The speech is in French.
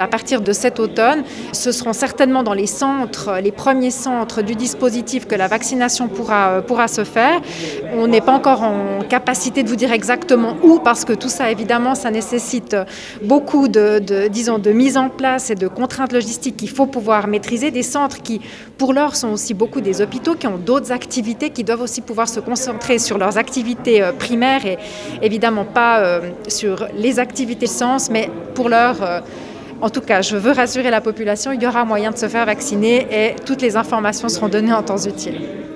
À partir de cet automne, ce seront certainement dans les centres, les premiers centres du dispositif que la vaccination pourra, euh, pourra se faire. On n'est pas encore en capacité de vous dire exactement où, parce que tout ça, évidemment, ça nécessite beaucoup de, disons, de mise en place et de contraintes logistiques qu'il faut pouvoir maîtriser. Des centres qui, pour l'heure, sont aussi beaucoup des hôpitaux, qui ont d'autres activités, qui doivent aussi pouvoir se concentrer sur leurs activités euh, primaires et évidemment pas euh, sur les activités sens, mais pour l'heure, en tout cas, je veux rassurer la population, il y aura moyen de se faire vacciner et toutes les informations seront données en temps utile.